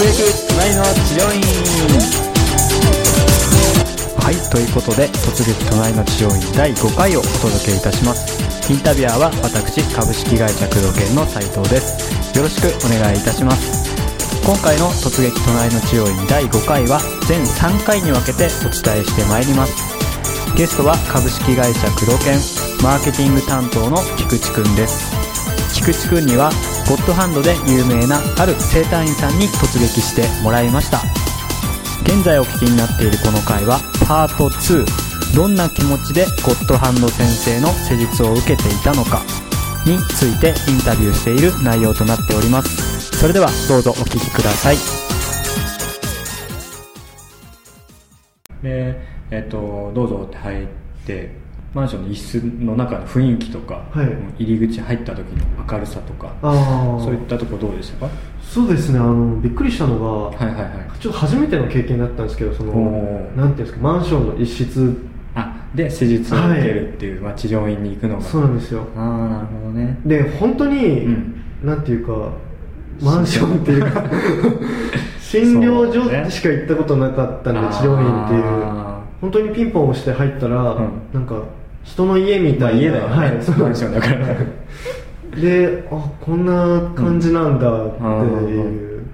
隣の治療院はいということで突撃隣の治療院第5回をお届けいたします。インタビュアーは私株式会社工藤研の斉藤です。よろしくお願いいたします。今回の突撃隣の治療院第5回は全3回に分けてお伝えしてまいります。ゲストは株式会社工藤研マーケティング担当の菊池くんです。菊池くんにはゴッドハンドで有名なある整体院さんに突撃してもらいました。現在お聞きになっているこの回はパート2どんな気持ちでゴッドハンド先生の施術を受けていたのかについてインタビューしている内容となっております。それではどうぞお聞きください。でえっ、とどうぞって入ってマンションの一室の中の雰囲気とか、はい。入り口入った時の明るさとかそういったところどうでしたか？そうですねあのびっくりしたのが、はいはいはい。ちょっと初めての経験だったんですけどそのなんていうんですかマンションの一室。あで施術を受けるっていう、まあ、治療院に行くのが。そうなんですよ。ああなるほどね。で本当に、うん。なんていうかマンションっていうか 診療所でしか行ったことなかったんで、治療院っていう。あ本当にピンポン押して入ったら、うん。なんか人の家みたいな、家だよね、はい、そうマンションだからであこんな感じなんだっていう、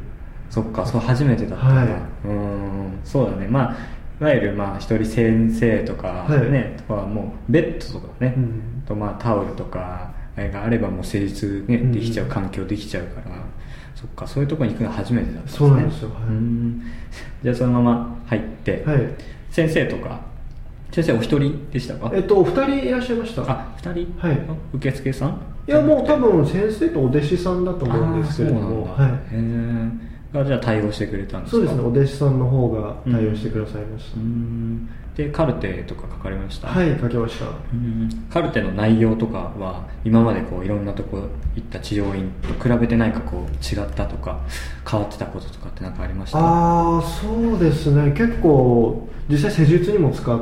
そっかそう初めてだったな、はい。うんそうだね。まあいわゆるまあ一人先生とかね、はい。とかはもうベッドとかね、うん。とまあタオルとかがあればもう施術ね、うん。できちゃう環境できちゃうから。そっかそういうところに行くの初めてだったんですね。そうなんですよ。はい。うん。じゃあそのまま入って、はい。先生とか先生お一人でしたか？えっとお二人いらっしゃいました。あ二人、はい。あ受付さん？いやもう多分先生とお弟子さんだと思うんですけれどもはい。へえじゃあ対応してくれたんですか？そうですね。お弟子さんの方が対応してくださいました、うん。でカルテとか書かれました？はい書きました。うん。カルテの内容とかは今までこういろんなとこ行った治療院と比べて何かこう違ったとか変わってたこととかって何かありました？ああそうですね。結構実際施術にも使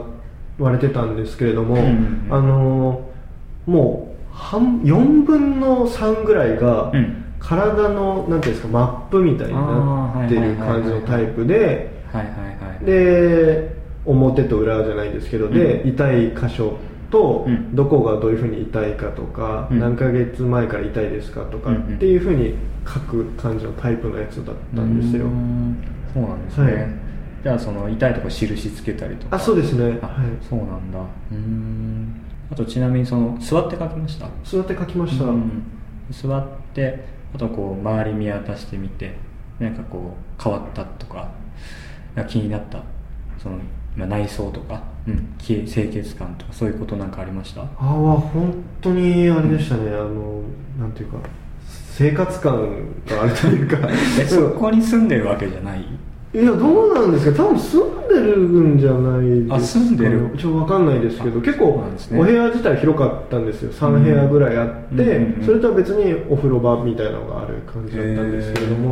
われてたんですけれども、うんあのもう半4分の3ぐらいが、うん。体のなんていうんですかマップみたいになってる感じのタイプでで表と裏じゃないですけど、でうん。痛い箇所と、うん。どこがどういうふうに痛いかとか、うん。何ヶ月前から痛いですかとか、っていうふうに書く感じのタイプのやつだったんですよ、うん。そうなんですね、はいじゃあその痛いとこ印つけたりとか。あそうですね。あはい。そうなんだ。うん。あとちなみにその座って書きました？座って書きました、うん。座ってあとこう周り見渡してみてなんかこう変わったとか気になった？その、まあ、内装とか、うん、き清潔感とかそういうことなんかありました？ああは本当にあれでしたね、あのなんていうか生活感があるというか。えそこに住んでるわけじゃない？いやどうなんですか。多分住んでるんじゃないですか、あ住んでる。ちょっとわかんないですけどあ結構お部屋自体広かったんですよ。3部屋ぐらいあって、うんそれとは別にお風呂場みたいなのがある感じだったんですけれども。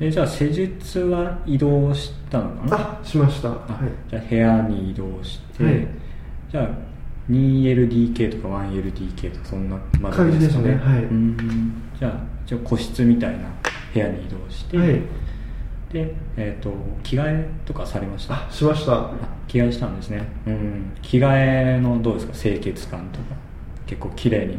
えじゃあ施術は移動したの？かなあしました、はあい、じゃあ部屋に移動して、はい。じゃあ 2LDK とか 1LDK とかそんなま感じですね。はい。うん。じゃあ一応個室みたいな部屋に移動して、はいで、えー、と着替えとかされました？あしました。あ着替えしたんですね。うん。着替えのどうですか？清潔感とか。結構綺麗に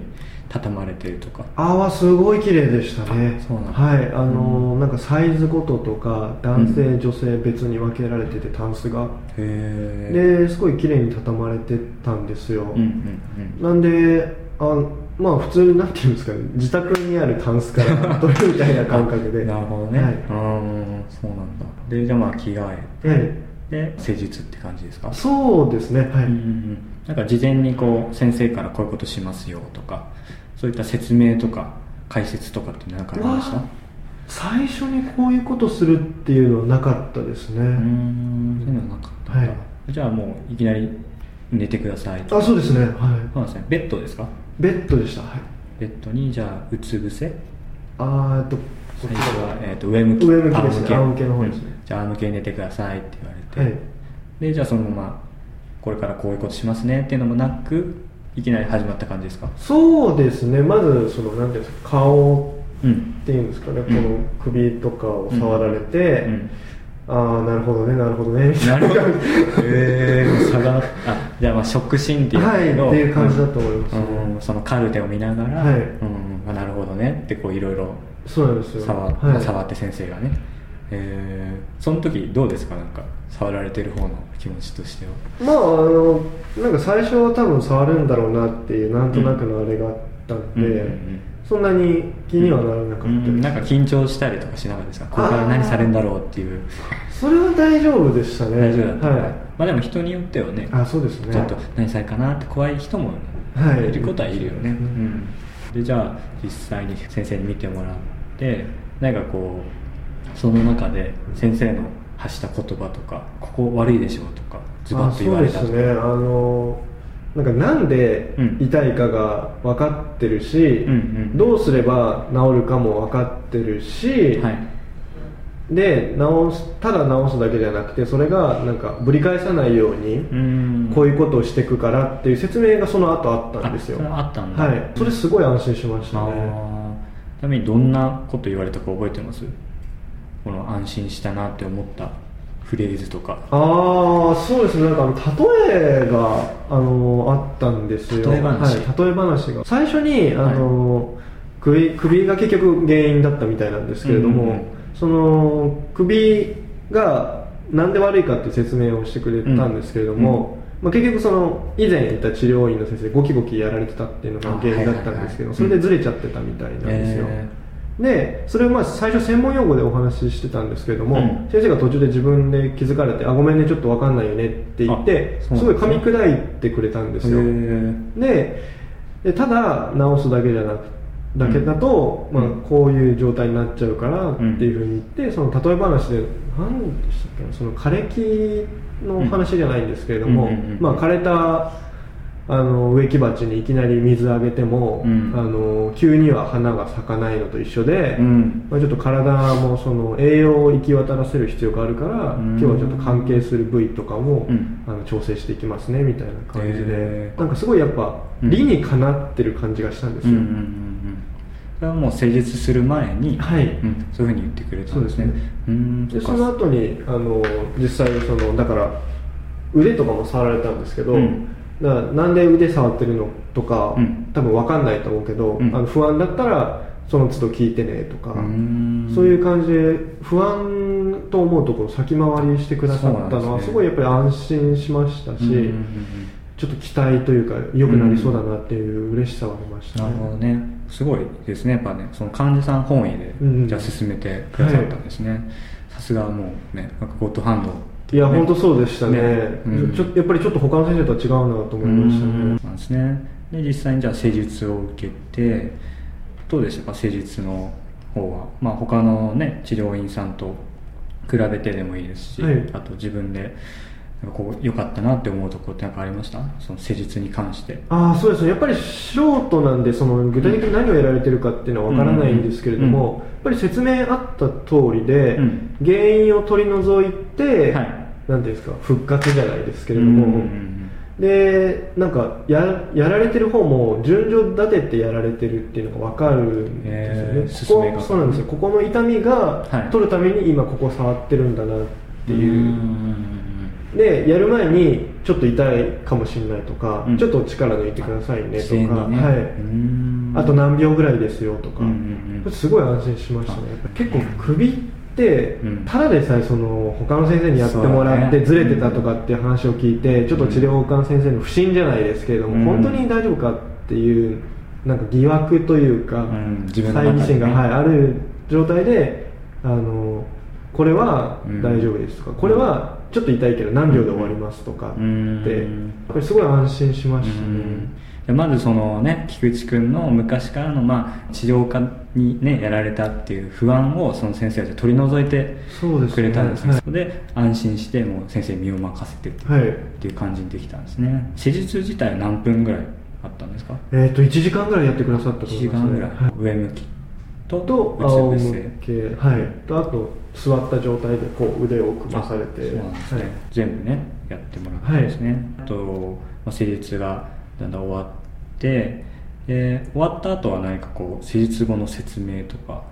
畳まれてるとか。あはすごい綺麗でしたね。あそうなんだ。はい。あのーうん。なんかサイズごととか男性、うん女性別に分けられててタンスが。へえですごい綺麗に畳まれてたんですよ、うんうんうん。なんであまあ普通になんていうんですかね。自宅にあるタンスから取るみたいな感覚で。なるほどね、はい。うんそうなんだ。でじゃあまあ着替えて、はい。で施術って感じですか？そうですねはい、うんなんか事前にこう先生からこういうことしますよとかそういった説明とか解説とかって何かありましたわ最初にこういうことするっていうのはなかったですね、うーんそういうのはなかったはい。じゃあもういきなり寝てくださいあそうですね。はい。そうなんですね。ベッドですか？ベッドでした。はい。ベッドにじゃあうつ伏せ？あーえっとこ最初は、えー、と上向き。上向きですね。仰仰向けの方ですね。うん。じゃあ仰向けに寝てくださいって言われて、はい。でじゃあそのままこれからこういうことしますねっていうのもなくいきなり始まった感じですか？そうですね。まずそのなんていうんですか顔うんっていうんですかね、この首とかを触られて、うんああなるほどねなるほどね。みたないるほど感じえー、差があじゃあまあ触診っていうのはいっていう感じだと思いますね。うんうんそのカルテを見ながら、はい。うんあなるほどね。ってこういろいろそうなんですよ。触,、はい。触って先生がね。えー、その時どうですか？なんか触られてる方の気持ちとしては。まああのなんか最初は多分触るんだろうなっていうなんとなくのあれがあったんで、うんうんうんそんなに気にはならなかったうんなんか緊張したりとかしなかったですか？これから何されるんだろうっていう。それは大丈夫でしたね。大丈夫だった、はい。まあでも人によってはねあそうですね。ちょっと何されるかなって怖い人もはい。いることはいるよね、うん。うん。でじゃあ実際に先生に見てもらってなんかこうその中で先生の発した言葉とかここ悪いでしょうとかズバッと言われたとか。あそうですね。あのなんかなんでうん。痛いかが分かってるし、うんうん。どうすれば治るかも分かってるし、はい。で治すただ治すだけじゃなくてそれがなんかぶり返さないように、うん。こういうことをしていくからっていう説明がその後あったんですよ。あったんだ。はい。それすごい安心しましたあねー。ちなみにどんなこと言われたか覚えてます？この安心したなって思ったフレーズとか。ああそうですね。なんかあの例えがあのあったんですよ。例え話？はい、例え話が。最初にあの、首首が結局原因だったみたいなんですけれども、うんうんうん。その首がなんで悪いかっていう説明をしてくれたんですけれども、まあ、結局その以前いた治療院の先生ゴキゴキやられてたっていうのが原因だったんですけどあそれでずれちゃってたみたいなんですよ、えでそれをまあ最初専門用語でお話ししてたんですけれども、うん。先生が途中で自分で気づかれて「あごめんねちょっと分かんないよね」って言ってすごい噛み砕いてくれたんですよ。ででただ治すだけじゃなくだけだと、まあうん。うん、こういう状態になっちゃうからってんいうふうに言ってその例え話で何でしたっけなその枯れ木の話じゃないんですけれども、うんうんうんうん。まあ、枯れたあの植木鉢にいきなり水あげても、うん。あの急には花が咲かないのと一緒で、うん。まあ、ちょっと体もその栄養を行き渡らせる必要があるから、うん。今日はちょっと関係する部位とかも、うん。あの調整していきますねみたいな感じで、へー。なんかすごいやっぱうん。理にかなってる感じがしたんですよ、それはもう施術する前に、はい。うん、そういうふうに言ってくれたんですね。そうですね。その後にあの実際そのだから腕とかも触られたんですけど、うんだからなんで腕触ってるのとか、うん。多分分かんないと思うけど、うん。あの不安だったらその都度聞いてねとか、うん。そういう感じで不安と思うところ先回りしてくださったのはすごいやっぱり安心しましたし、ちょっと期待というか良くなりそうだなっていう嬉しさはありましたなね、るほどね。すごいですねやっぱねその患者さん本位で、うんじゃあ進めてくださったんですね、さすがもうねなんかゴッドハンドいや本当そうでしたね。ね。うん。ちょやっぱりちょっと他の先生とは違うなと思いましたうんね。なんですね。で実際にじゃあ施術を受けてどうでした？か施術の方は。まあ他のね治療院さんと比べてでもいいですし、はい。あと自分でこう良かったなって思うところって何かありました？その施術に関して。ああそうです。ねやっぱり素人なんでその具体的に何をやられてるかっていうのは分からないんですけれども、うん。やっぱり説明あった通りで、うん。原因を取り除いて、はいなんていうんですか復活じゃないですけれども、うんうんうんでなんかややられてる方も順序立ててやられてるっていうのが分かるんですよね、へーここそうなんですよ。ここの痛みがはい。取るために今ここ触ってるんだなっていう、うんでやる前にちょっと痛いかもしれないとか、うん。ちょっと力抜いてくださいね自とか、ね。はい。うん。あと何秒ぐらいですよとか、うんうんうん。すごい安心しましたね。結構首ただでさえその他の先生にやってもらってずれてたとかっていう話を聞いて、ちょっと治療科の先生の不審じゃないですけれども、うん。本当に大丈夫かっていうなんか疑惑というか、ん。自分の疑心が、はい、ある状態であのこれは大丈夫ですとか、これはちょっと痛いけど何秒で終わりますとかって、うん。やっぱりすごい安心しましたね。まずそのね菊池君の昔からのまあ治療家にねやられたっていう不安をその先生たち取り除いてそうですね。くれたんですね。はい。それで安心してもう先生に身を任せてはい。っていう感じにできたんですね。施術自体は何分ぐらいあったんですか？えっ、と1時間ぐらいやってくださったと1思います、ね、時間ぐらい、はい。上向きとと仰向け。はい。とあと座った状態でこう腕を組まされて。そうなんですね、はい。全部ねやってもらったんですね、あと、まあ、施術がだんだん終わってで終わった後は何かこう施術後の説明とか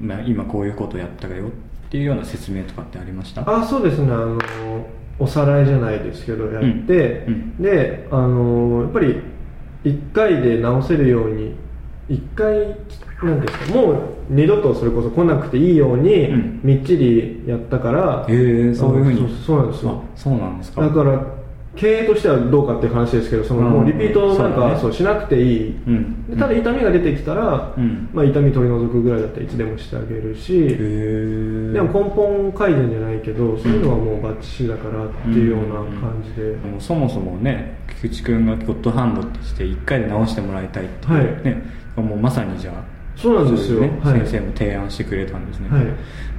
まあ、今こういうことやったよっていうような説明とかってありました？あそうですね。あのおさらいじゃないですけどやって、うんうん。であのやっぱり1回で直せるように1回なんですかもう二度とそれこそ来なくていいようにうん。みっちりやったから、へえそういうふうに。そうそうなんですよ。あそうなんですか。だから経営としてはどうかっていう話ですけどそのうん。もうリピートなんかそうしなくていい、ただ痛みが出てきたら、うん。まあ、痛み取り除くぐらいだったらいつでもしてあげるし、でも根本改善じゃないけどそういうのはもうバッチリだからっていうような感じで、でもそもそもね菊池君がゴッドハンドとして1回で直してもらいたいっていうね、もうまさにじゃあそうなんですよ、先生も提案してくれたんですね、はい